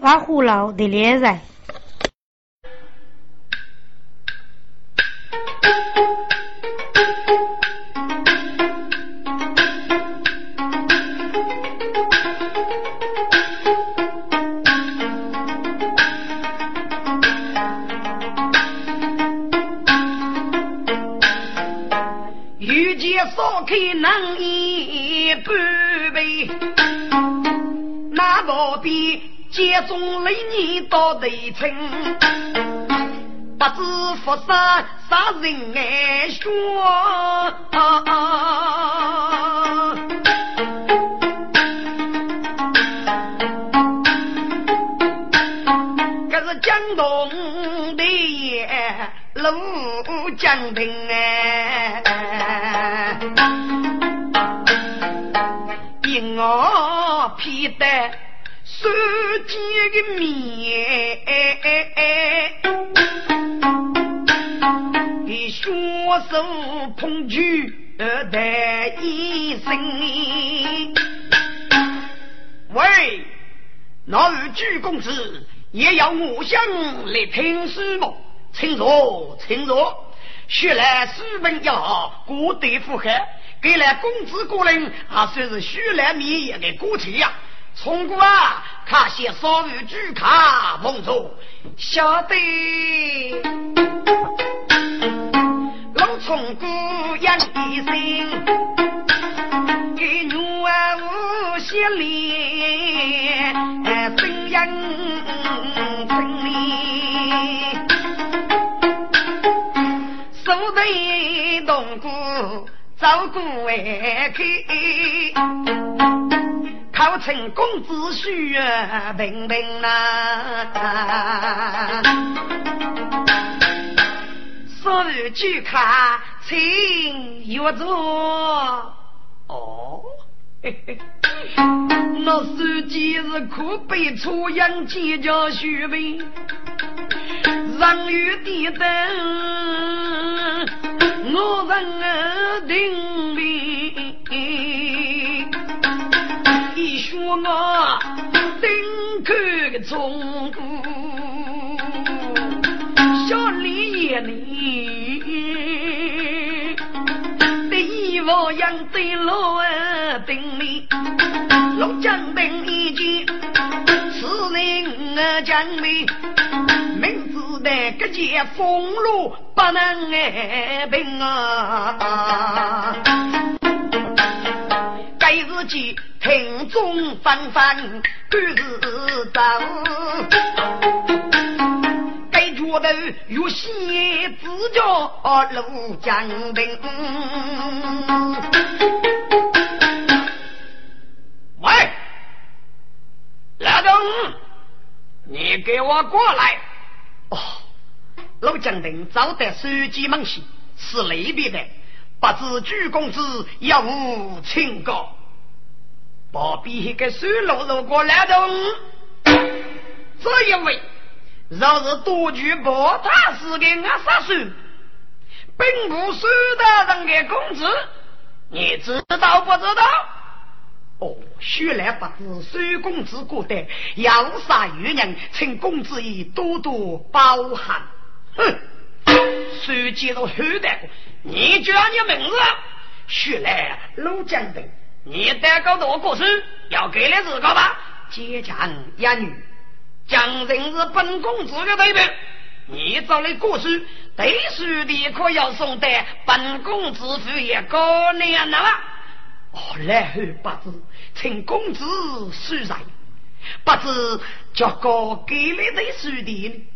挖虎牢的猎人。开能一半杯，那不比接中雷你到头称，不知福杀杀人爱说，可是江东的也路江平哎。我披得手机的面，的双手捧举的一声。喂，那位鞠公子也要我想来听书么？请坐，请坐。学来书本要过得符合。给了公子过人，还算是虚来绵延的过去呀。从过啊，看些少女举卡梦中，晓得。老从姑养一生，给女儿无心里，生养成里，手得动过。照顾外客，考成公子婿啊，平平呐。所有去看，请约座。哦，嘿嘿，那手机是可悲出洋几家学费，让雨滴灯。我人定我定口中，小李眼里，第一我养对老儿定力，老将兵一见，此人我将美。那个剑锋路不能挨平啊！该日记庭中翻翻，赶日走。该觉得有些自叫陆江兵。喂，老东，你给我过来。哦，老将军早得手机门西，是那边的，不知鞠公子有无请告？不必一个水路路过来东，这一位若是多举宝塔寺的阿杀手，并不是大人的公子，你知道不知道？哦，须来不知孙公子过得要杀愚人，请公子以多多包涵。哼，孙接着后代，你叫你名字？须来陆江等，你带个多过去，要给了自个吧？接强一女，将人是本公子的代表，你找来过去，对书的可要送得本公子府也高年了。哦，来后不知请公子恕罪，不知叫哥给你的书的，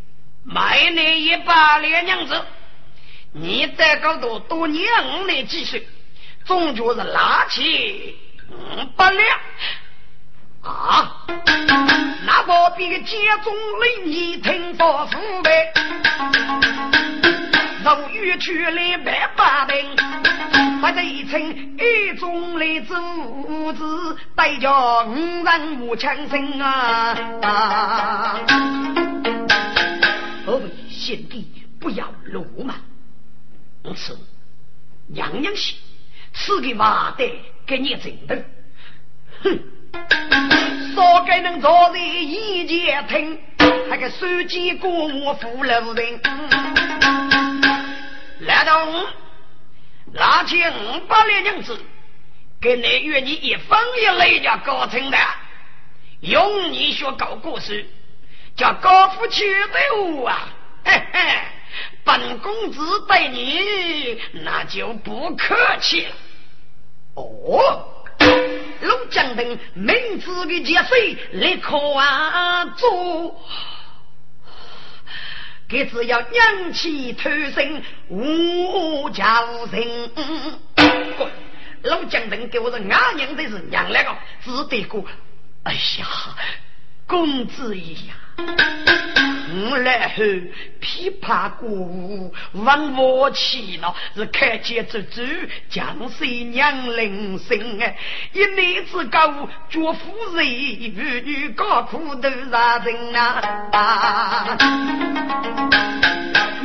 买你一把两娘子，你在高头多年五年积蓄，终究是拿起五百两啊！那个比家中领你听说父辈。从玉去来百把兵，把这一称一中来主子，带着五人五枪声啊！各位贤弟，不要鲁莽，此娘娘心，赐给马德给你真的，哼！少给能做的一前听，那个手机过我扶楼人，来东，拿起五百两银子，给你约你一分一累家搞成的，用你学搞故事，叫高富去的啊，嘿嘿，本公子对你那就不客气了，哦。陆江等明知的劫水立刻啊做，给只要扬起头身无家无人。滚！陆江等给我的阿娘的是娘来个，只得过。哎呀，公子爷呀！我来后琵琶歌舞问我去了，是开街走走，江水娘铃声哎，一男子高脚夫人，妇女高苦都杀人啊！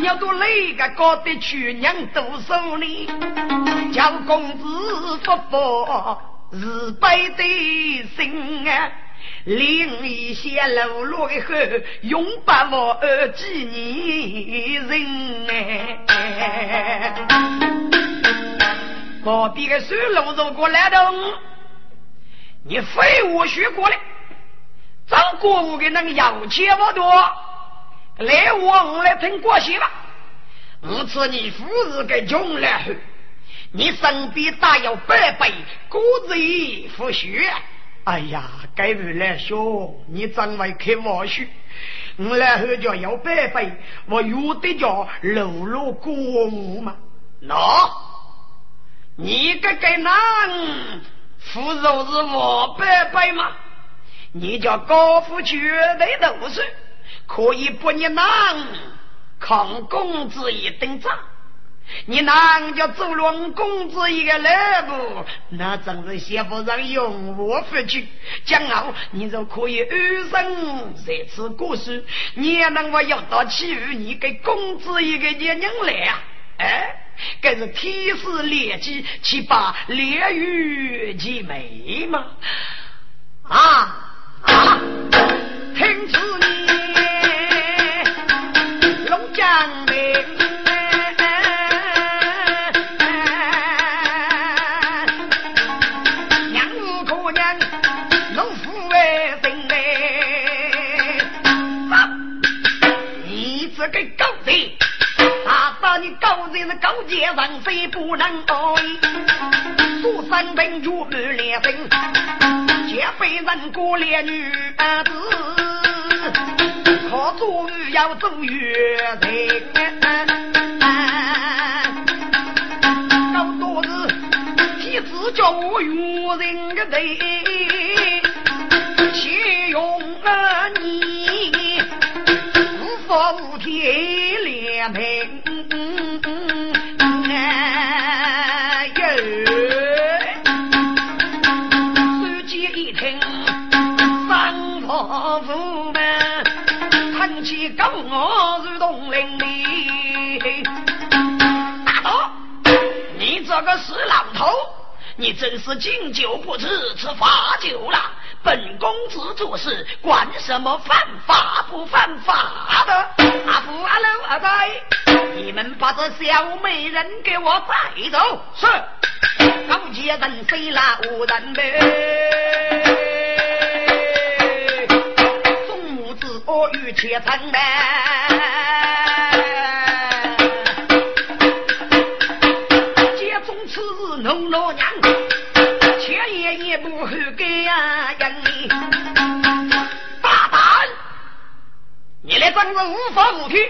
要多累个高的去娘多少年，叫公子福报是悲的心啊！另一些路落的后，永不忘记你人哎。隔壁的水路走过来的，你废物学过来，张国武给那个要钱不多，来我来听过些吧。我知你父子给穷了后，你身边大有百倍，骨子里不学。哎呀，该日来说，你真会开玩笑。我来后叫要拜拜，我有的叫露露过午嘛。喏，你个该男，扶手是我拜拜吗？你叫高富绝对都是可以不你男抗公子一等账。你哪叫走龙公子一个来不？那真是媳妇上用我福气。将后你就可以安生在此过世，你也能我要到欺负你给公子一个年人来啊！哎，这是天时烈机，岂把烈雨其美吗？啊啊！听此言。高阶上谁不能多？苏三平就满脸生，结非人过烈女儿子，可做鱼要做月人。高多是替子叫我用人的人，岂用你无法无天两平。这个死老头，你真是敬酒不吃吃罚酒了。本公子做事管什么犯法不犯法的？阿福阿六阿呆，你们把这小美人给我带走。是，高阶人谁老人呗？我与妾成难，无法无天，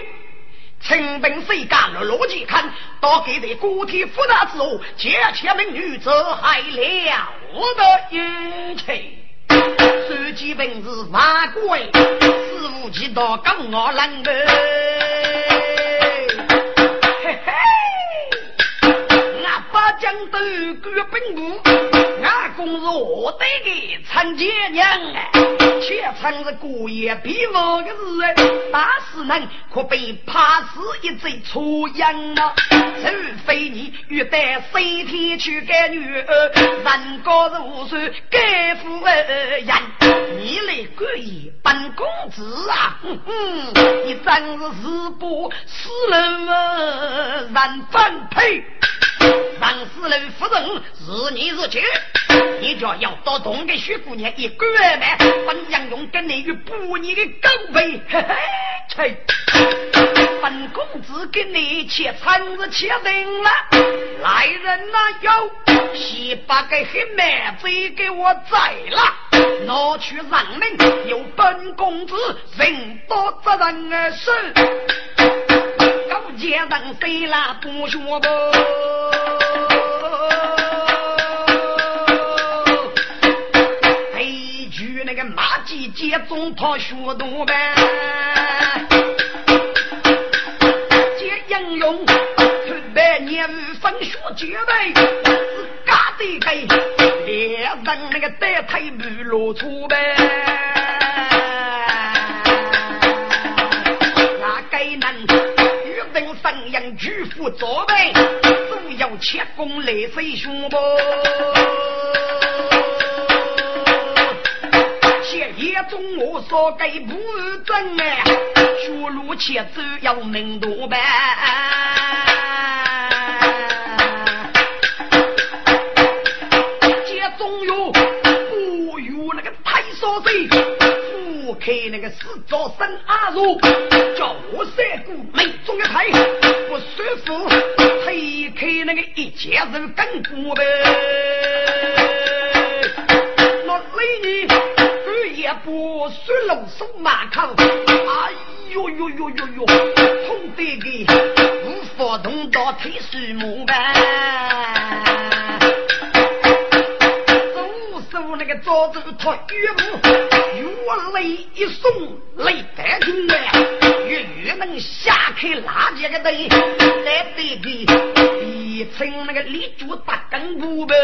清兵谁敢了逻辑看，到给这孤体复杂之后，结妾美女，这还了得一切？手机本是万贵，师傅几道跟我冷的，嘿嘿，我八将都官本部，阿公是我的个陈家娘哎，却称是姑爷比我的事哎，打死人可被怕死一贼出洋啊！除非你欲带三天去干女儿，人高如山，该富而人，你来管爷本公子啊！哼哼，你真是自不死人啊！人分配。王四楼夫人是你是去，你就要到东的薛姑娘一个月呢，本将用跟你与不你的狗背，嘿嘿，去。本公子跟你切餐子切定了，来人呐，有先把个黑妹子给我宰了，拿去让命，由本公子人多责任的事。高阶人谁啦不学不？一句那个马季节中他学多呗，接应用特别年分学绝呗，是嘎的给猎人那个带腿不露出呗。三阳巨富左背，都要切弓来飞胸不？切叶中我说给不正哎，学路切走要明多呗。接中有不有那个太少岁。开那个四招生阿如，叫我三姑没中一台，不舒服，推开那个一家人跟过呗。那雷你二也不说龙手马口，哎呦呦呦呦呦，痛得个无法动到腿树木呗。个招子他岳母，越累一送泪带中来，越越能下开拉架个灯，来对比一层那个立柱大根部呗。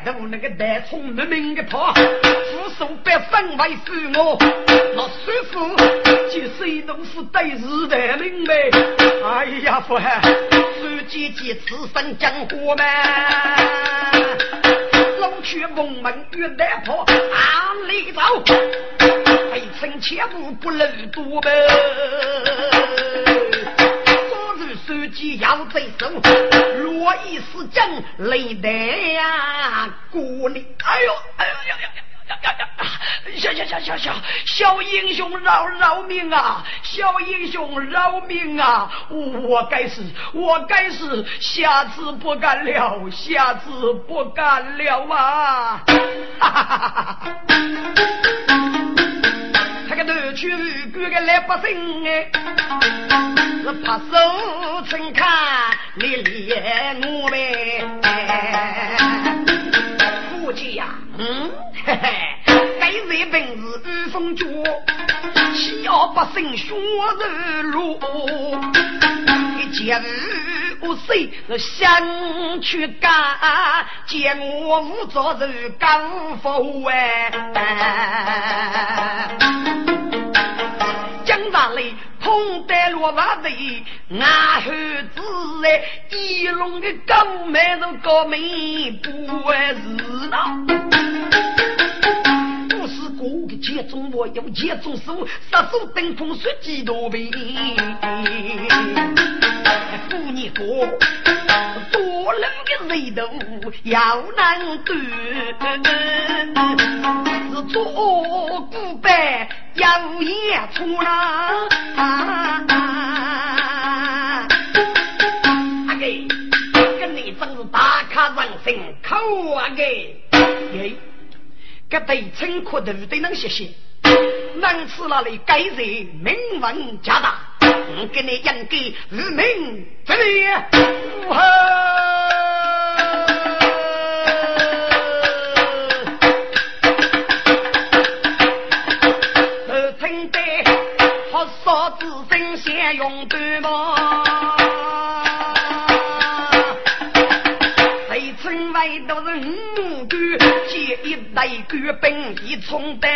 哎，都那个带葱明明的跑，扶手别分外是我，那师傅就是一农夫对日的明白。哎呀，父汉。几几此生江湖门，龙去凤门玉带破，暗里走，非臣切勿不能多呗。昨日手机要贼手，若一时将雷得呀，过你，哎呦，哎呦呀呀呀！呀呀呀！小小小小小小英雄饶饶命啊！小英雄饶命啊！我该死，我该死，下次不敢了，下次不敢了啊！哈哈哈哈！他个头去管个老百姓哎，是怕手称看你连我呗，夫妻呀，嗯。嘿嘿，该日本是御风脚，七二八生血肉路，一见我谁是想去干，见我无招人干否哎？江大雷通得落瓦堆，俺后子哎，一龙的高门都高门不为事闹。我的剑中我有剑中手，杀手登峰十几多倍。不你说，多人的人头要难断，是做古板有演出啦。阿给，跟你真是大咖人生口啊给。这对称可都能学习，能吃那里该人名闻加大，我给你应给日名这里，都称得好少子身先用对。官兵已冲的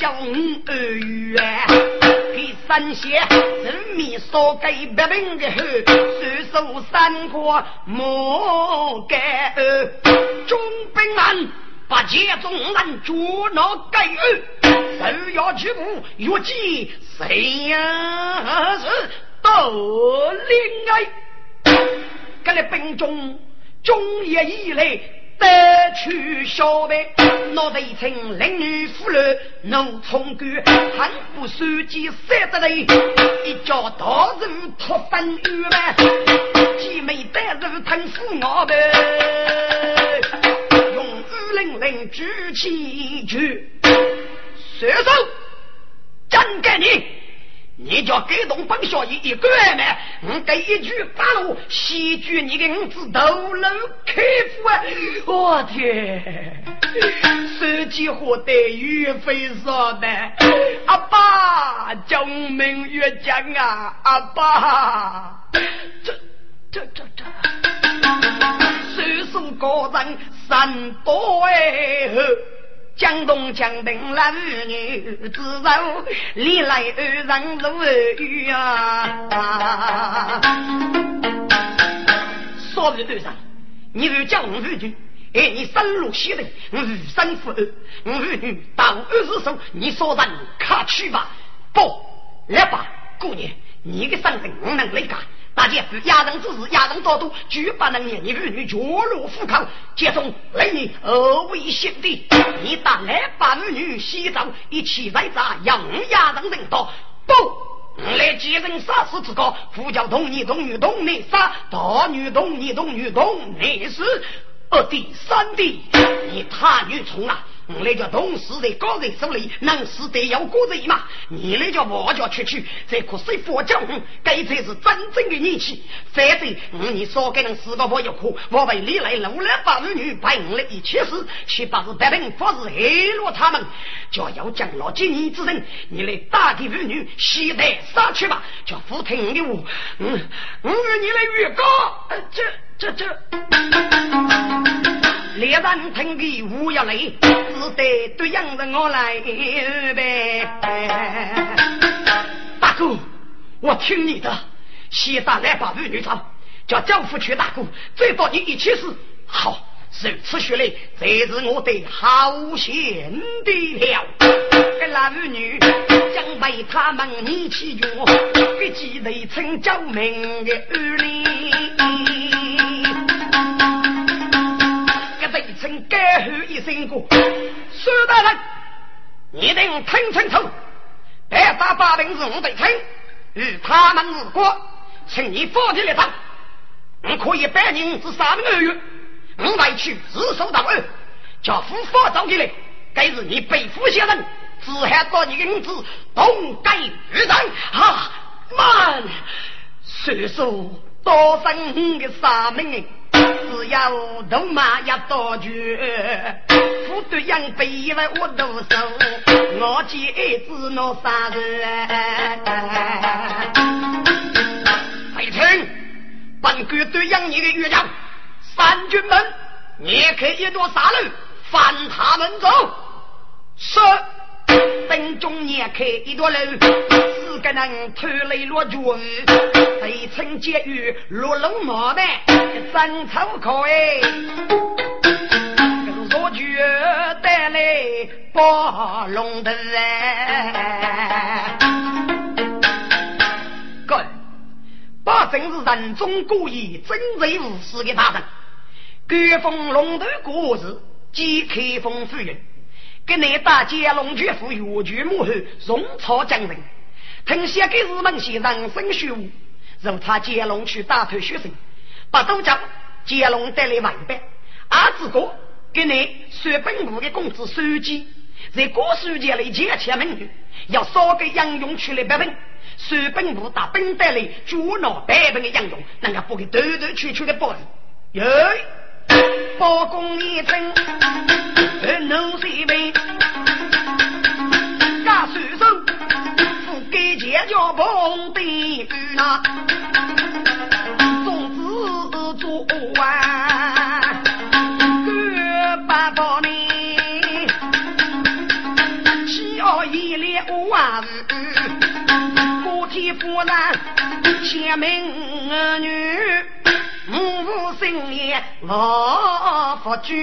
将二元，给三县人民少给百兵的后，虽说三国莫改二，中兵安把节中人捉拿改二，手要去步，越计谁呀是？都另爱，跟来兵中中夜以来得去小白，脑袋一层令女妇人怒冲冠还不手机三得雷，一脚大人脱分玉呗，姐妹带入腾死我呗，用五零零举起拳，射手，真给你。叫给动本小爷一个月呢？我给一句八路，戏剧你的五子头楼开府啊！我天，手机货得岳飞说的，阿爸救命越江啊！阿爸，这这这这，手手高人三多哎江东江定来儿女，自受历来二人如雨啊！说的对上，你是江湖女，哎，你生路西人，我生父儿，我女到二十岁，你说人卡去吧？不，来吧，姑娘，你的身份我能理解。大姐夫压人之事，压人多度，绝不能让你儿女绝路虎口。接中来你二位兄弟，你打来把儿女洗澡，一起在这养压人人多。不，来接人杀死之高，呼叫童女童女童女杀，大女童女童女童女死。二弟三弟，你太愚蠢了。那叫同时在高人手里，能死得要过人嘛？你那叫我叫出去，这可是佛教，该才是真正的义气。反正你少给人死个我一哭，我为你来努力把儿女陪我一起死，岂不是白人不是黑落他们？就要将老几年之人，你来打给儿女，携带杀去吧，叫福听的我，嗯，我你来预告，这这这。猎人听的无要来，只得对应着我来呗。大哥，我听你的，先打来把妇女找，叫丈夫去大哥，再到你一起死。好，如此说来，这是我的好贤弟了。这男女将被他们一起用，给记得成救命的儿女。声该吼一声过，苏大人，你等听清楚，白发八兵是我的亲，与他们无关，请你放弃了他。我可以百年至三个月，我来去自首到案，叫夫法找进来，该是你背负先生，只喊到你的名字同盖于人啊！慢，虽说多生的三命。只要都马要多句，副队长背为我多手，我接子拿杀人。费城，本官队长你的岳阳，三军门，你开一朵杀路，翻他们走。是，本中也开一朵路。个人偷来落军，被称监狱落龙毛的真粗口哎，落军带来暴龙的哎，哥，把真是人中故意真贼无私的大人，官封龙头故事，即开封夫人。给你打接龙绝夫越剧幕后，荣朝将人，听写给日本先生生虚无，如他接龙去打退学生，把都叫接龙带来万百，阿志哥给你算本部的工资收集，在各书记里接前门要少给杨勇去了百分，算本部打本带来主脑百分的杨勇，能够不给兜兜圈圈的包子，哟。包公一称，能谁为？家手手，富给钱叫碰的那，种子做完，各八宝呢？七二一列五万五，个体夫人千名女。五五新年老福居，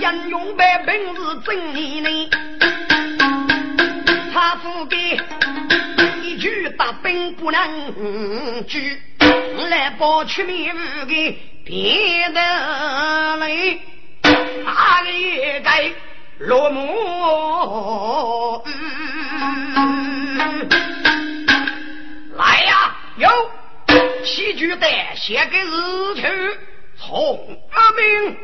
英勇百本是真义呢。他父给一句大兵不能拒，来报出名的别的来，哪个也该落幕。来呀，有七句单写给日去从阿明，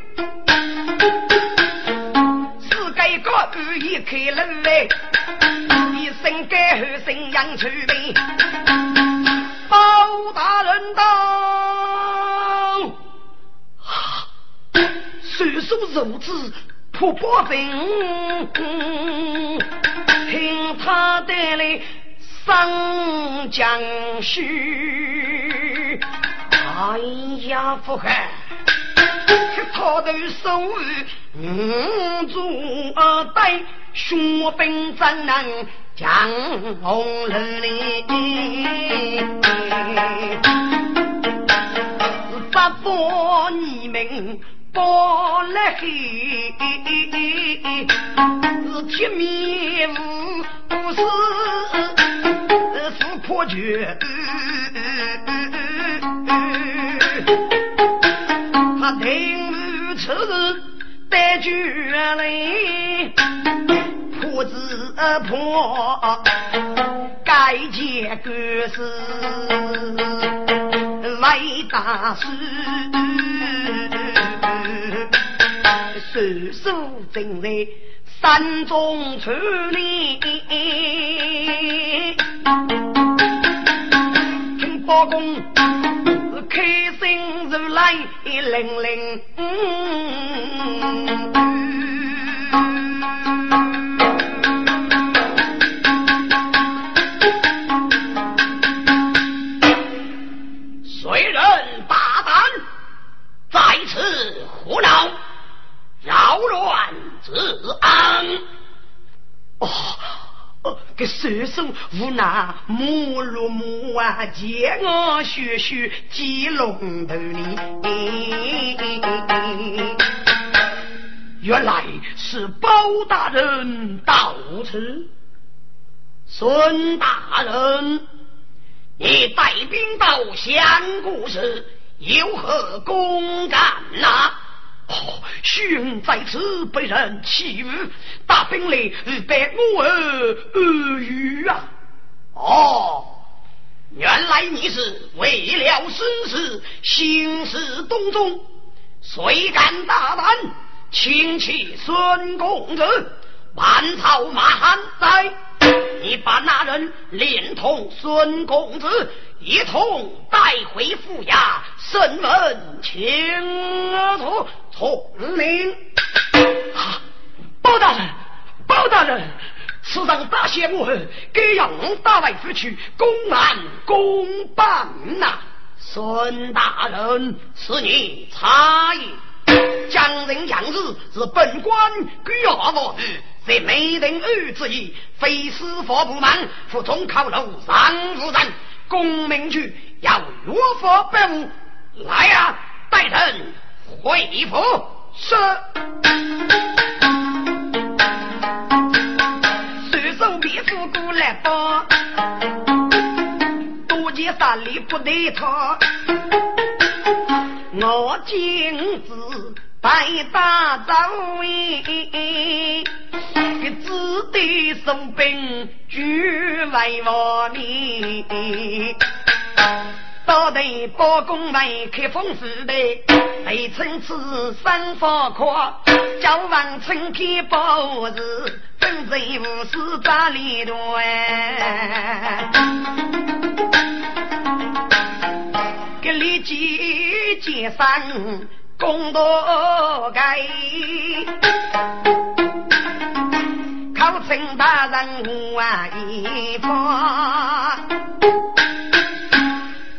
是该个二一开人来，一生改后生养出名，包大人到，岁数如此。破波兵，听他带来上将须，哎呀，福海，他头手五祖二代，雄兵怎能将红楼里？八方你们。包来黑，是铁面无不是是破绝。他听不出带绝来，破子破，该结个是来大事。手正在山中处理，听包公开心如来铃铃。谁人大胆在此胡闹？扰乱治安！哦，给叔叔无奈，木如木啊，见我血血鸡龙头里。原来是包大人到此，孙大人，你带兵到相国时，有何公干呐？哦，兄在此被人欺辱，大兵来带我儿儿语啊！哦，原来你是为了私事兴师动众，谁敢大胆轻弃孙公子？满朝马汉在，你把那人连同孙公子一同带回府衙，审问清楚。从明，啊！包大人，包大人，此上大谢我，该让大外府去公安公办呐。孙大人，是你差矣。将人杨日是本官归二我在没人二之意，非司法部门负重考楼上无人，公明局要如何办？来呀，带人。回府是，随手别府过来报，多见山里不对头，我今子白大走位，给子弟收兵举为王面。到得包公为开封府的，被称此三方阔，叫王春开包子，本在无事打里头哎。给李记接上公道该，考成大人万一方。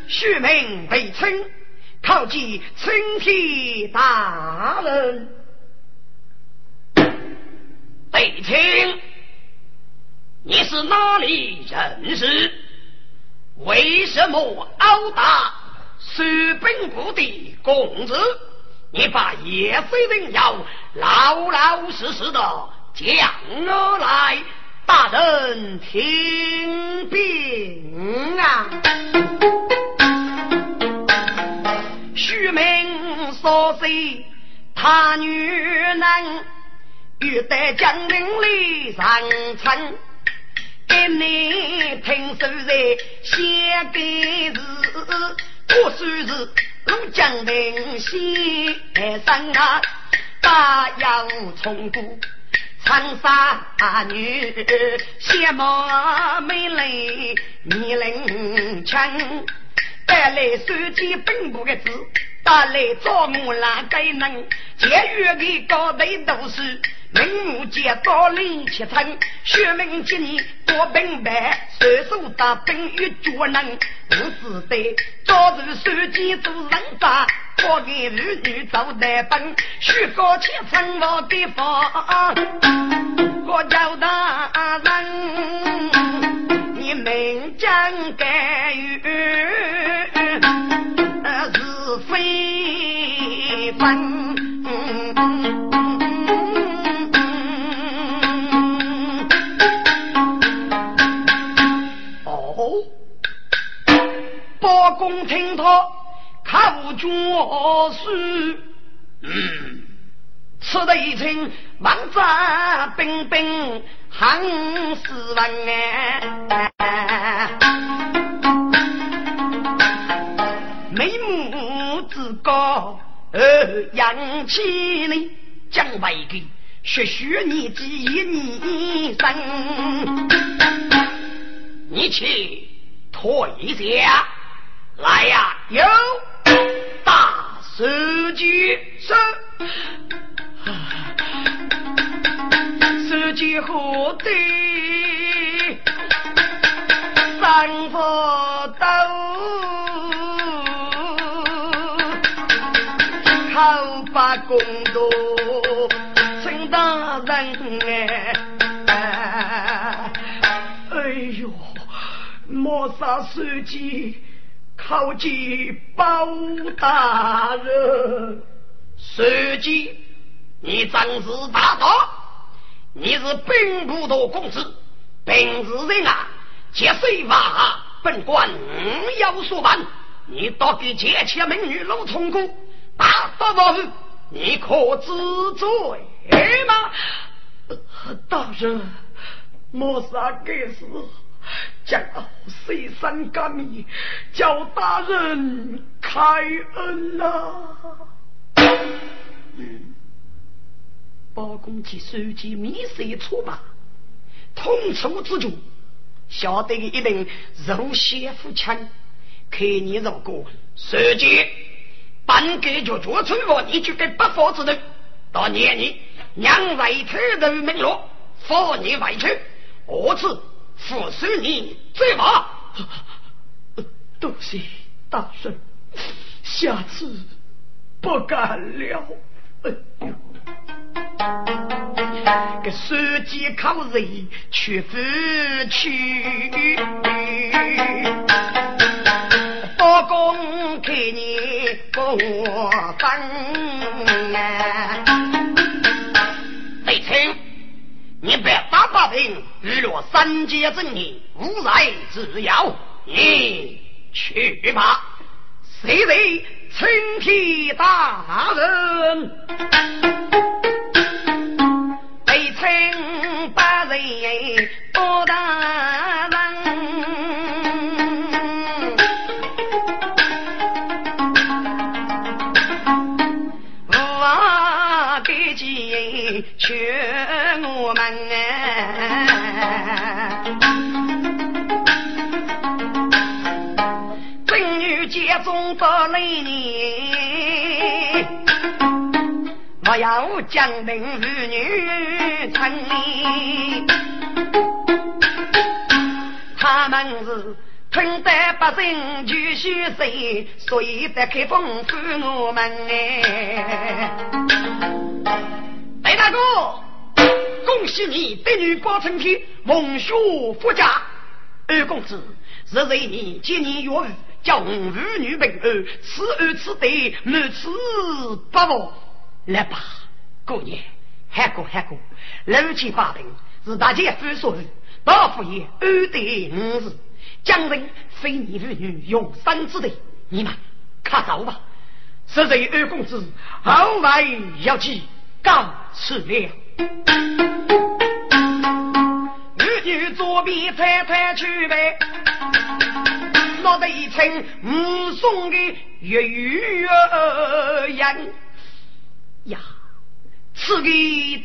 虚名被称，靠近青天大人。被称，你是哪里人士？为什么殴打水兵部的公子？你把叶飞人要老老实实的讲而来，大人听禀啊！虚名所随，他女人欲得江陵里上层，给你听说在写给字，我算是龙江陵先生啊，大洋从古长沙女，羡慕美丽你能强。带来手机本部的字，带来招募哪个能？监狱的高头读书，名目见到林七层，学名几年多明白，手手打本与绝能。不是在招入手机做人渣，我给儿女做代本，学高七层我地方，我叫大人。你们将该与是非分。口讲书，嗯，吃得一称王炸冰冰。汉斯文哎，眉目之高，呃，扬起呢，将为个学学你几年生，你去退下来呀，有。大司机说。手机河对三福斗，好把公道，陈大人哎，哎呦，莫杀手机，靠近包大人，手机，你真是大胆！你是兵部的公子，本是人啊！接水吧，本官有所办。你到底劫切美女陆冲姑，大刀王，你可知罪吗？大人，莫杀该死，将谁三革命，叫大人开恩呐！嗯。包公去收集米色出马，痛楚之中，晓得一定肉血夫枪，看你如果收集，半个就做出我，你就给不法之人，到年你两外头人名落，放你外去，我此付收你罪罚。多谢大圣，下次不敢了。哎呦！个手机靠人去不去？包公给你不分啊！你别打不平，日落三界正义，无来之遥，你去吧！谁为青天大人，被称八人多大人，劝我们，正女家中不来年。我要将兵妇女成立，他们是听得百姓就须谁，所以得开封府我们哎。雷大哥，恭喜你得女报成天，蒙学福家。二公子，日日你今年月儿，叫妇女平安，此安此对，满此不忘。来吧，过年喊过喊过，六七八平是大家夫所欲，大夫爷安得五日，将人非你妇女永生之地，你们看走吧。实在二公子后来要去告辞了。女女左边太太去呗，我的一称目送的粤语人。呀，此个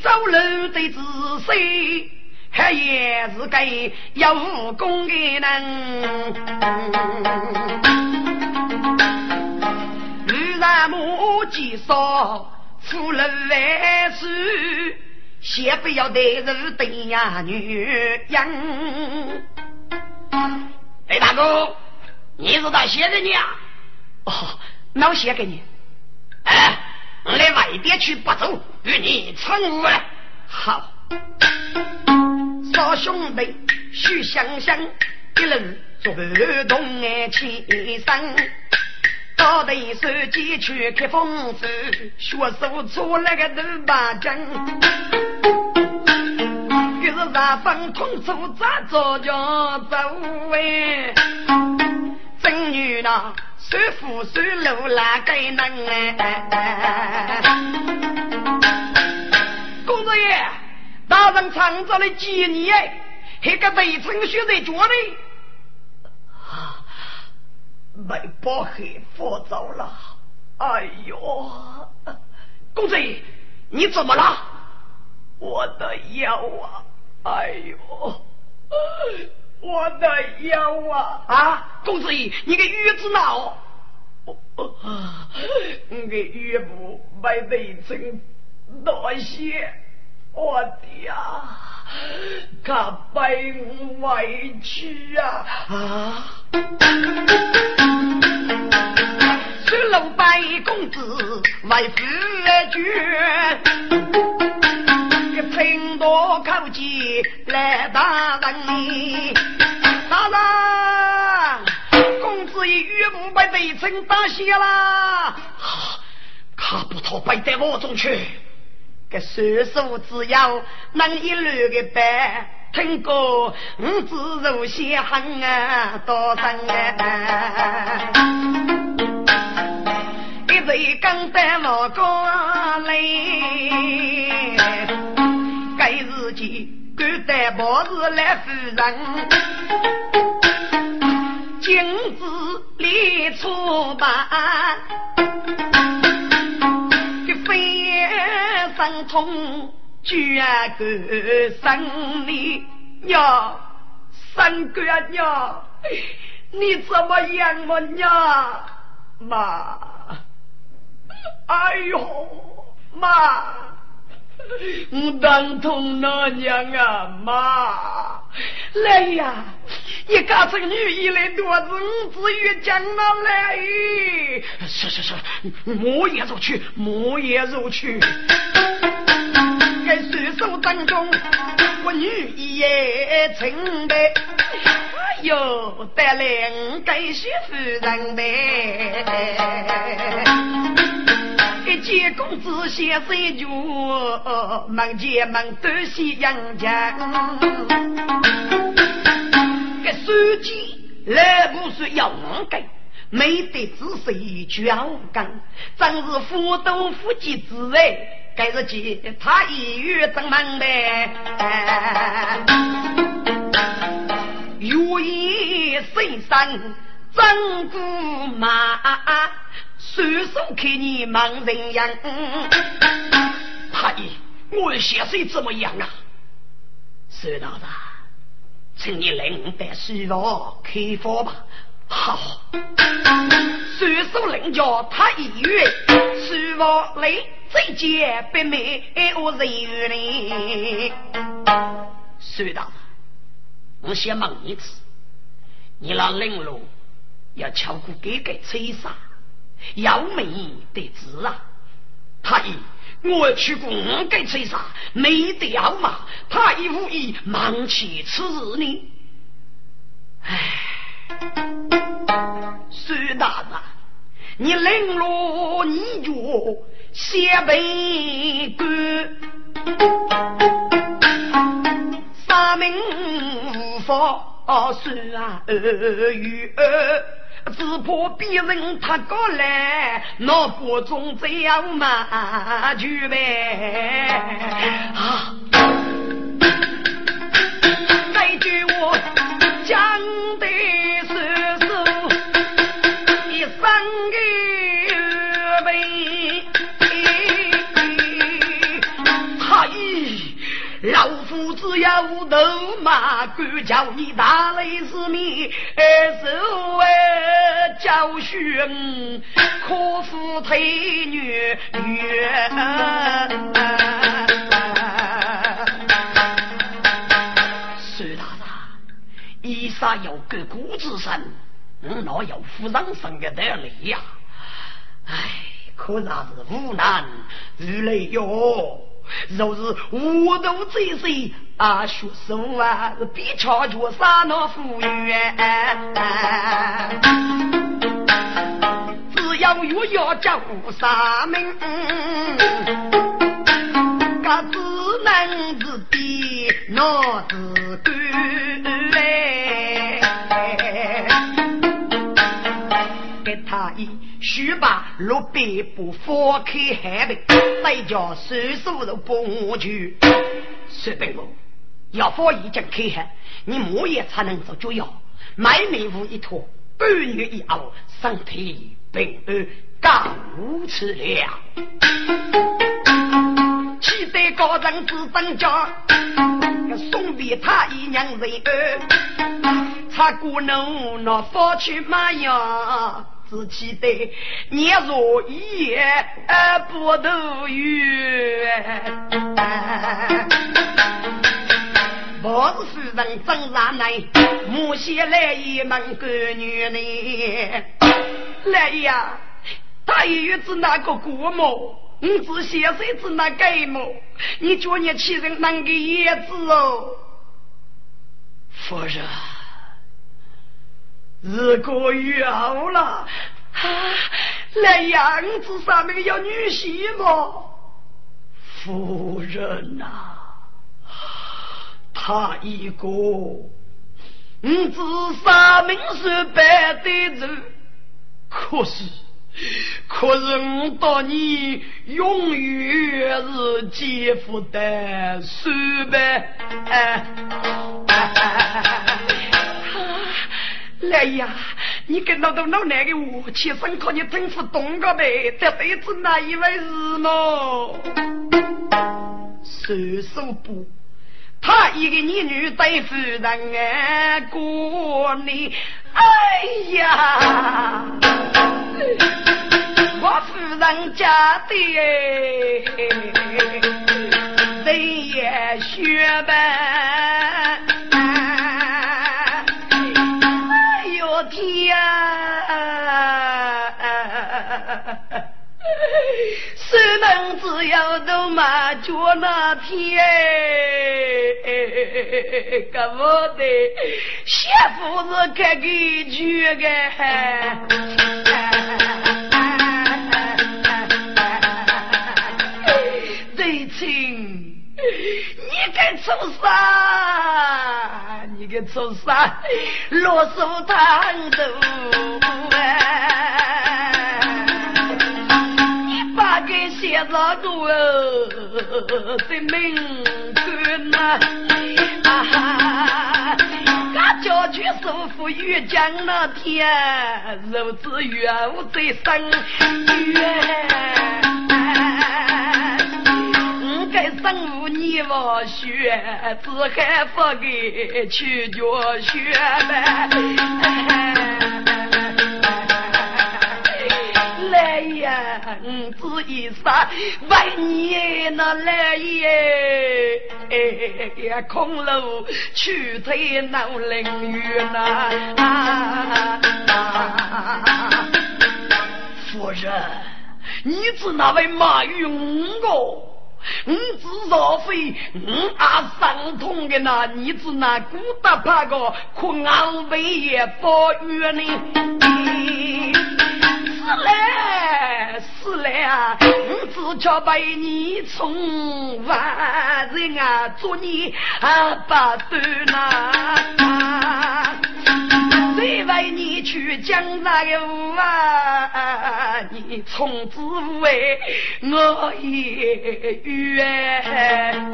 走路的姿势，还也是个有武功的人。女人母鸡少，妇人万事，先不要带入对呀女人。哎，大哥，你是他写给你啊？哦，那我写给你。哎。我来外边去不走，与你成伍了。好，少兄弟须想想，一人做动爱起身，到底手机去开封府，学手出那个头把针，于是让风通出咋着叫走哎，正女呢？手扶手路拉给能哎！公子爷，大人创造了几年，那个北城学在脚里啊，没把黑佛走了。哎呦，公子，你怎么了？我的腰啊！哎呦，我的腰啊！啊，公子爷，你个月子脑！我！我给岳父买的一层多些，我的呀，他背我委屈啊！啊！十六百公子为夫绝，一称多口气来打人，大人。公子以岳母被内城打死了，卡 不逃背在我中去。这手术只要能一路的办，听过五子如血恨啊，多生啊！一嘴刚在我过来，该日记敢带宝子来夫人。金子里出版，一飞生痛，举个生你呀，三个呀，你怎么样嘛呀？妈，哎呦妈，我当痛老娘啊妈，来呀！一家这个女儿来多子，五子越讲了来。是是是，莫言入去，莫言入去。在水手当中，我女儿也称的，哎呦，带来五个媳妇人的。见公子先生就门前门都喜洋洋。个书记来不是要五个，没得子谁交干，真是夫都夫妻之爱。该日记他一语怎忙呗？如意身上真姑妈，随手看你忙人样。太医，我先生怎么样啊？孙大，请你领带师傅开方吧。好，随手领教他一月，师傅来再见不美我人缘呢。孙大，我先问一次，你那领路要敲鼓给给吹沙，要命得字啊？他一。我去过五个吹沙，没得好嘛？他一无意忙起此日呢。唉，孙大人，你冷落你就先背歌，三名无法算二与儿。只怕别人他过来，脑壳中这样嘛去呗啊！要头马，敢叫你打雷是你受哎。教训可夫推女，孙大人，一杀有个孤之身，哪有夫人生的道理呀？唉，可那是无难如来哟。若是无头之水啊，学生啊，比巧绝杀那富裕。只要有要叫三门，个只能是比那子干嘞。给他一。须把六百步放开海的，再叫手术都帮去。说本我要放一件开海，你莫也才能做主要。买内务一脱，半月以后身体平安，高吃了。期待高人之登家，送别他一娘人儿，擦过奴那放去买呀。只期待年若一夜不都圆。我是夫人真难耐，母先来一门干女呢。来呀，大爷子那个过么？你只先生子那个么？你叫你妻人能个叶子哦，夫人。如果要了，啊，那样子上面要女婿吗？夫人呐，他一个，你只上面是白的人，可是，可是我当你永远是姐夫的手呗。来呀，你跟老头老奶的我，起身靠你政府东个呗，这辈子哪一回事么？射手不，他一个女女对夫人爱过你，哎呀，我夫人家的人也学呗。天，谁能只要都麻雀那天，可不得媳妇是开个句个，你该吃啥？你该吃啥？罗素汤都哎，把根写子煮哦，名贵呐！啊哈，俺家去舒服越江那天，肉质越无最生。生无你王学，只还不给去教学呗。来呀，子一杀，为你那来耶，空楼去退闹凌云呐。夫人，你是那位马云哦？你知道非？你阿伤痛的那，你知那古大怕个可安慰也不怨呢？是嘞，是嘞啊！你只叫被你从万人啊，做你啊不断呐。谁为你去讲那个啊？你从此为我也冤。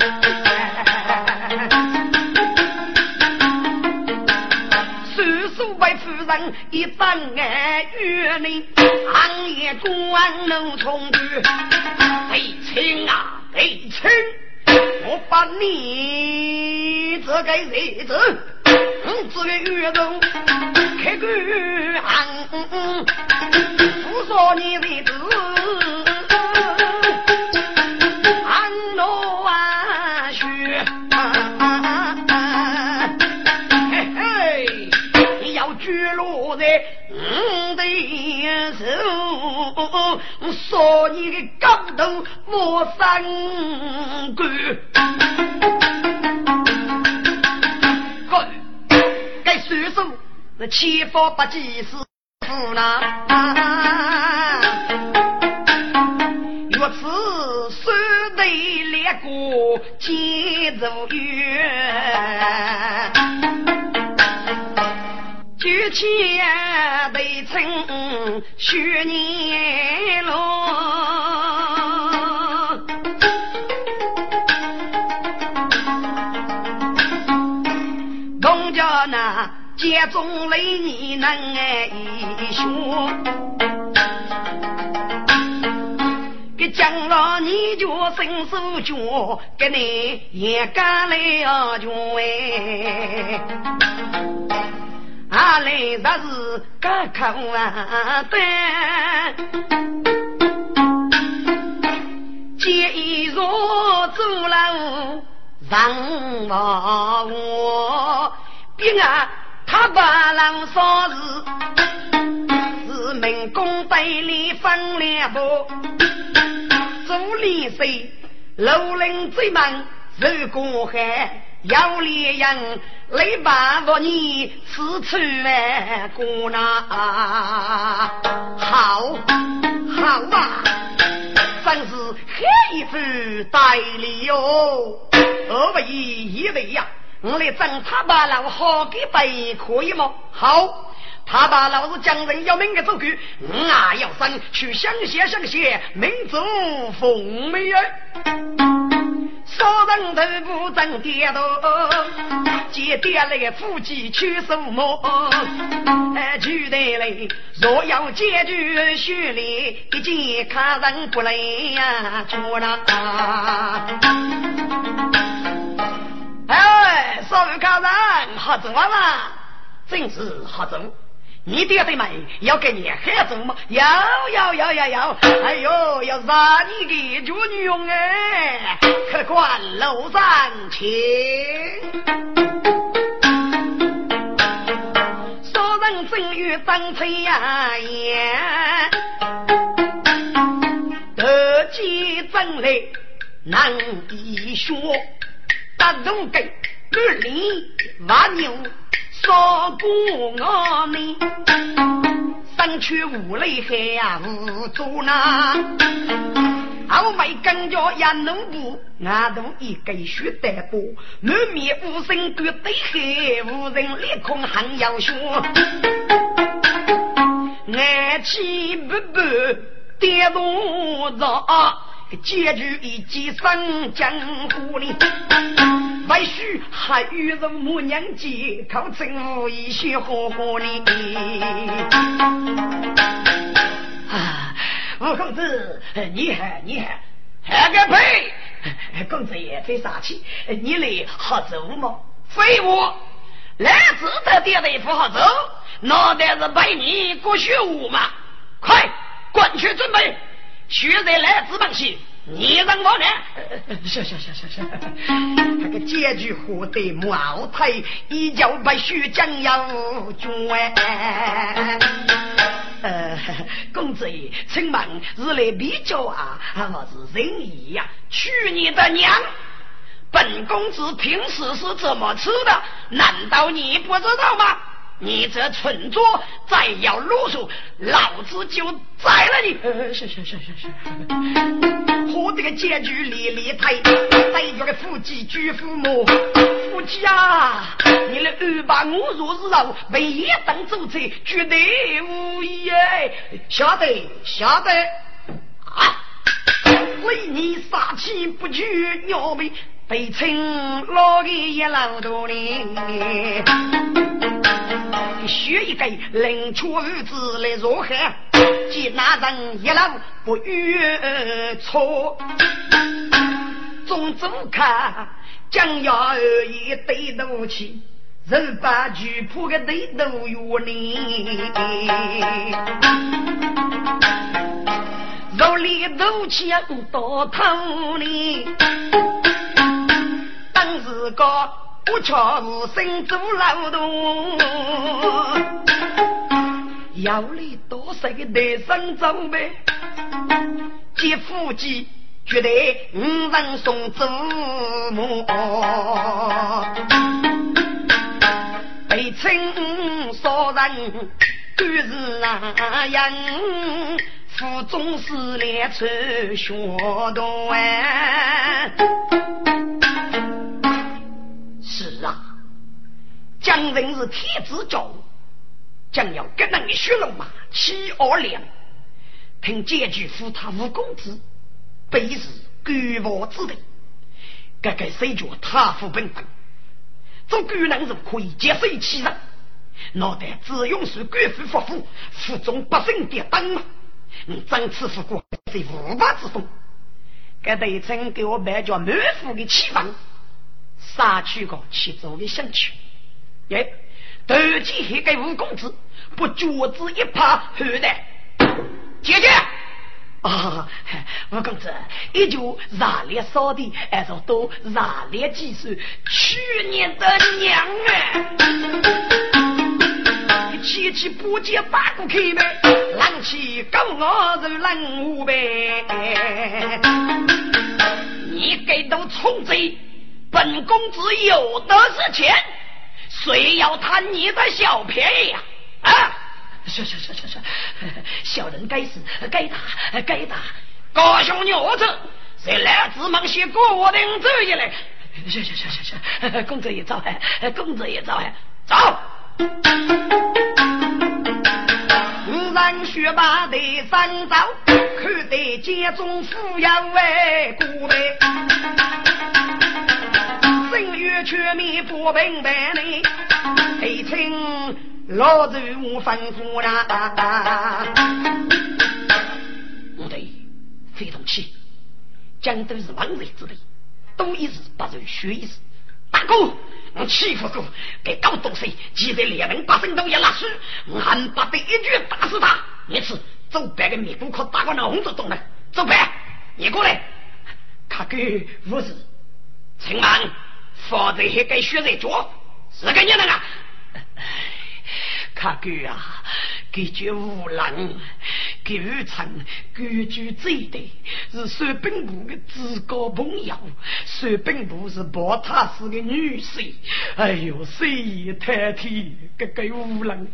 叔叔为夫人一番爱怨你，行业官能从军，北清啊北清，我把你这个日子，我这个月头开个行，不说你的子，安乐万许。嘿嘿，你要居落在我的手，说你的。居落在我的手，说你的高头莫三个。那千方百计是苦难，若此三对两个结如缘，九千对称许年 long。家中雷你能一说，给将来你就伸手脚，给你也干来啊穷哎，阿来那是干口啊的，借一若走了让我别啊。他把郎说是是民工队里分两步，朱立水楼林最忙，如过海要猎人，雷把我你四处来过那，好好啊，真是黑一副代理哟，二位一位呀。我来整他把老好给背可以吗？好，他把老子将人要命的走去，我啊要生去乡下乡下，民族奉命儿，少人头不争跌倒，接爹来夫妻去什么？哎，去得来，若要解决血里，一见看人不来呀，做了。哎，少位高人，好走啊！真是好走。你爹爹们要给你喝走吗？要要要要要！哎呦，要杀你的猪女佣哎！客官楼上请。少人正月当炊烟，得计正来难一说。大龙根，二里瓦牛，少过我们，身躯无泪还无助呐。后尾跟着一农部，俺都一根血带波，满面无声绝对黑，无人脸孔很要凶，爱气不不跌落着。结局已经上江湖里，为须还与人母娘结，靠政府一些火火里。啊，吴公子，你好，你好，还个呸！公子也非傻气，你来好走吗？废物！来自的爹的不好走，脑袋是百年过学武嘛？快滚去准备，学在来自门西，你让我呢？行行行行行，那个结局活得茅台，一脚把血将要捐。呃，公子爷，请问是来比较啊，还是仁义呀？去你的娘！本公子平时是怎么吃的？难道你不知道吗？你这蠢猪，再要啰嗦，老子就宰了你！是是是是是。和这个结局连连抬，逮住个夫妻举父母，夫妻啊，你来安排我若是让为一等主宰，绝对无疑哎！晓得晓得啊！为你杀妻不惧鸟背。被称老的一老多年，学一个灵巧儿子来若汉，见那人一老不越错。总主看将要二爷对斗气，人把举破个对斗越呢，肉里斗气到头呢。当时个不巧是身做劳动，要里多少个内生装备，接夫妻绝对五人送祖母，被称杀人就是那样，府中是来出血动啊。江人是天子教，将要跟那个血龙马七二两，凭结局扶他五公子，本是官王之地，该该谁觉他府本分？做官人是可以接受其人，脑袋只用是官府发福，府中百姓的灯嘛。你张此府国是无法之风，该得称给我办叫满府的气氛。杀去个其中的兴趣，耶！突击黑给吴公子，不脚趾一拍，后来姐姐啊，吴公子一就热烈扫地，还是都热烈计算去年的娘啊！七七八节打过去呗，浪起高傲是冷五呗，你给都冲贼！本公子有的是钱，谁要贪你的小便宜呀？啊！是是是是是，小人该死，该打，该打。高兄牛子，谁来自门西过我的走进来？是是是是是，公子也招喊，公子也招喊，走。五人学霸的三招，看得家中富有为过来。正月全面不平白呢，黑青老祖我吩咐啦。不对，非同气，江都是王瑞之地，多一事不如学一事。大哥，我欺负过，给搞东西，记得连人百姓都要拉屎，我恨不得一句打死他。一次走白个面部可打个那红子动了，走白，你过来，他给无事，请慢。否则还该学人做，是个你那个，卡哥啊。这句无能，给二层，规矩最对，是水兵部的至高朋友。水兵部是宝塔寺的女婿，哎呦，谁也太天，这个无能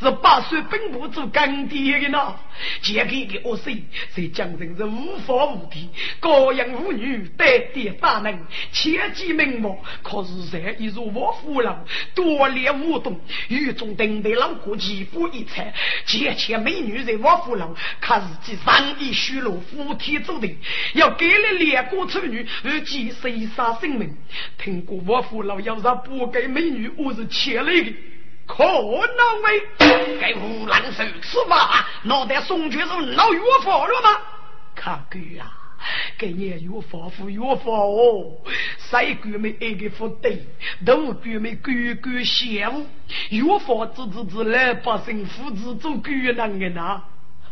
是把水兵部做干爹的呢。结给的恶水，在江人是无法无天，高阳妇女，带点大能，千机名目，可是在一如我夫人，多练武动，雨中等待老国旗鼓一彩。见前美女在王府楼，可是既上衣虚露，夫妻注定要给了两个处女，而今谁杀性命？听过我父老要让不给美女，我是欠来的。可能为给无浪手是吧？脑袋送去是老岳父了吗？卡哥啊，给你岳父父岳父哦，谁哥没一个福对，都哥没哥哥羡慕，岳父子子子老百姓父子做狗男的呐，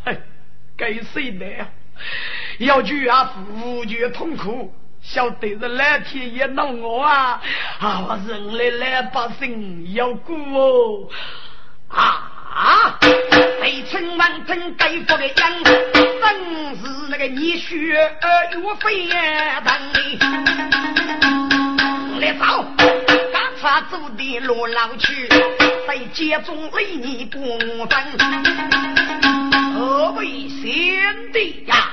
嘿，给谁的？要去啊，父就痛苦。晓得是蓝天也恼我啊！啊，人类老百姓要过哦！啊，北村王村盖房的样，真是那个你血儿岳飞等你来走，刚才走的路老去，在街中为你过分，何为先帝呀？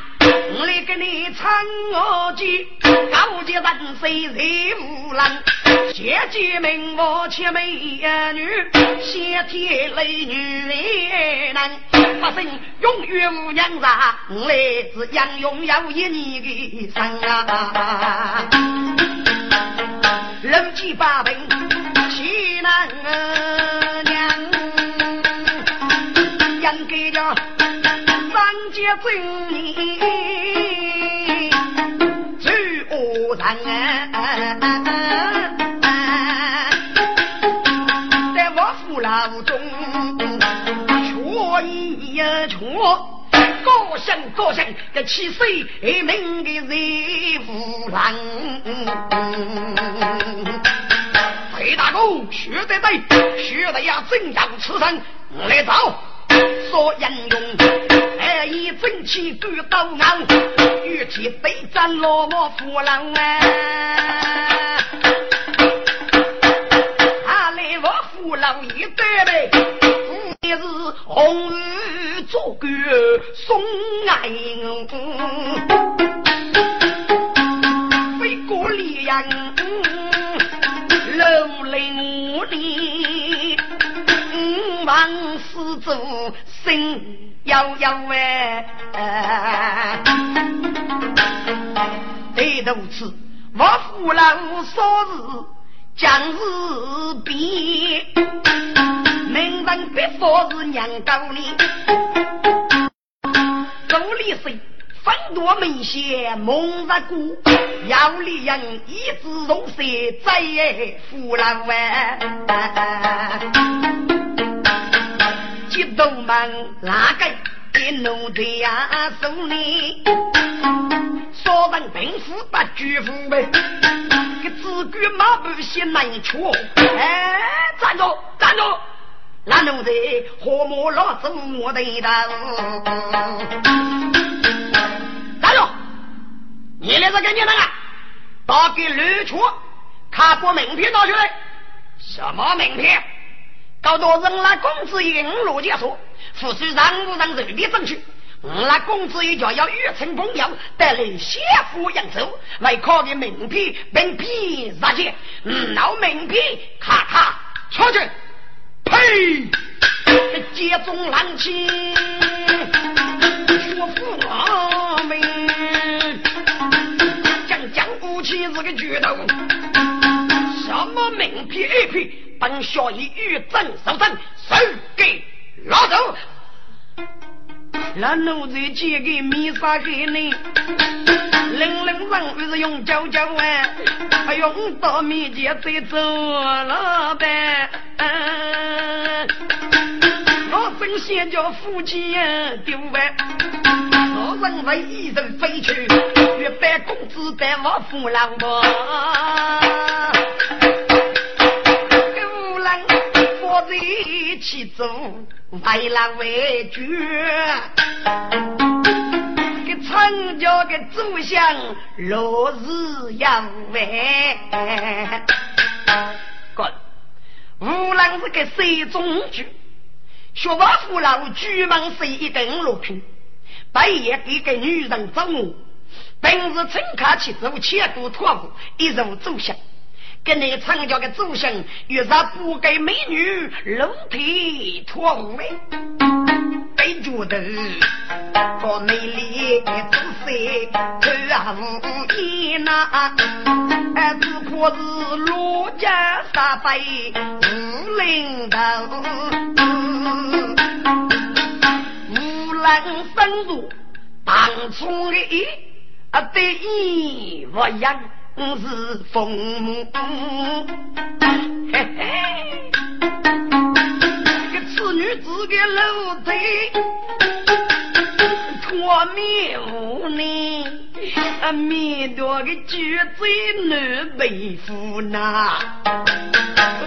我来给你唱我句，高洁人谁谁无能？谢姐名我且美女，谢天雷女难，百姓永远无娘杀，我来自杨勇有一年的生啊，人几八百岂能娘？应该叫三姐尊你。在我父老中，缺一缺，高兴高兴，这七岁命的人夫郎。裴大哥，学得对，学得呀，正要此生来走，说英勇。爱以正气赶刀昂，与其对战落寞夫郎啊！他来我夫郎一对嘞，你是红日做官送爱飞过烈阳，楼林里，王四祖心。摇摇哎，对如此，我父老说是将日变，名人别说是娘高你，周立生分多明显蒙着过，要里人一直容色在父老哎。激动们哪个一怒的呀？送你说人贫富不拘富呗，个自古马不嫌难吃。哎，站住站住！那奴才何莫老子我的道？站住！你那是干什么啊？打给吕处，看过名片拿出来。什么名片？搞到人那公子一五路结束，复须让无让人的争取。我那公子一家要与成朋友，带来先富扬州，为考的名片，名片杀钱，闹名片，咔咔出去，呸！街中浪气，说服我们，将将武器是个巨头，什么名片一片？本小爷与正守正，手给拉走。那奴才借给米沙给你，冷冷人不是用脚脚哎，还用到米前再走了呗。我真想叫夫妻丢完，我认为一人飞去，月半工资带我父老婆。一起走，为了为主，给参加个祖相落日要为。哥，无论是个谁中举，学霸父老举门是一等落品，半夜给个女人找我，平时乘客去走，千多托付，一入祖相。跟你参加个祖先，遇上不给美女，肉体脱位，被觉得个美丽姿色可无言呐，只可是罗家三百五零头，无人深入当初的啊对意不样是风母，嘿嘿，个此女子的楼梯。我命呢，啊，面多个绝嘴难背负呐，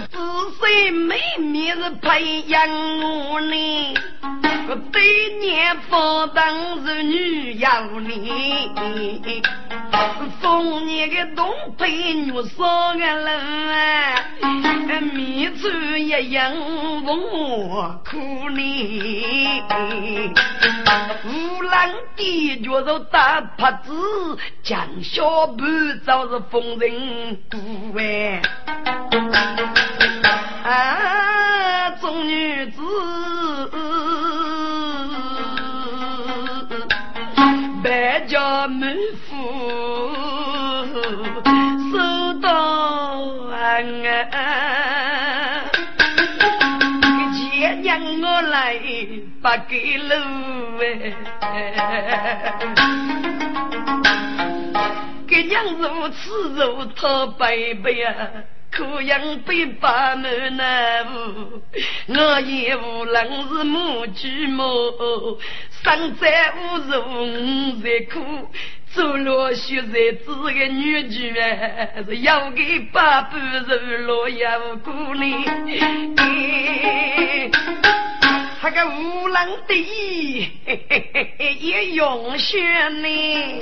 仔细妹妹是培养我呢，我对年方当是女妖呢，逢年个东北女少个人啊，面出一样我苦呢，无浪的脚肉大帕子，江小半早是风人故哎，啊，众女子百家门夫收到不给路哎，给娘如此如他白白啊，可养被把门难无，我也无能是母举母，生在无助五在苦。走落血在子个女婿，要给爸爸是落要姑娘，他个无能的意 也用血呢，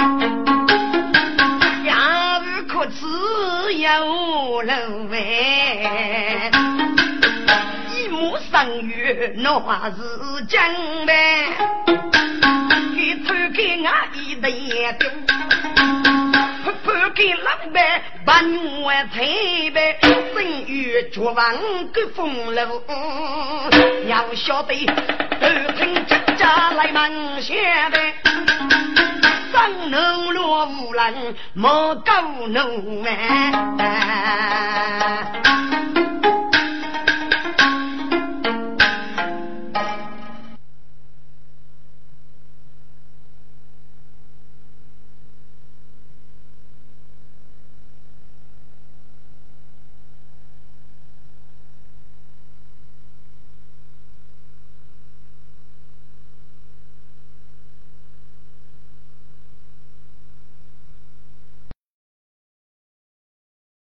要不可耻要人为，一目上月那是真的。给偷给俺一的眼丢，不给老板把我推呗，正月绝望个风流，要晓得都听家家来忙些呗，上能落无人莫高楼哎。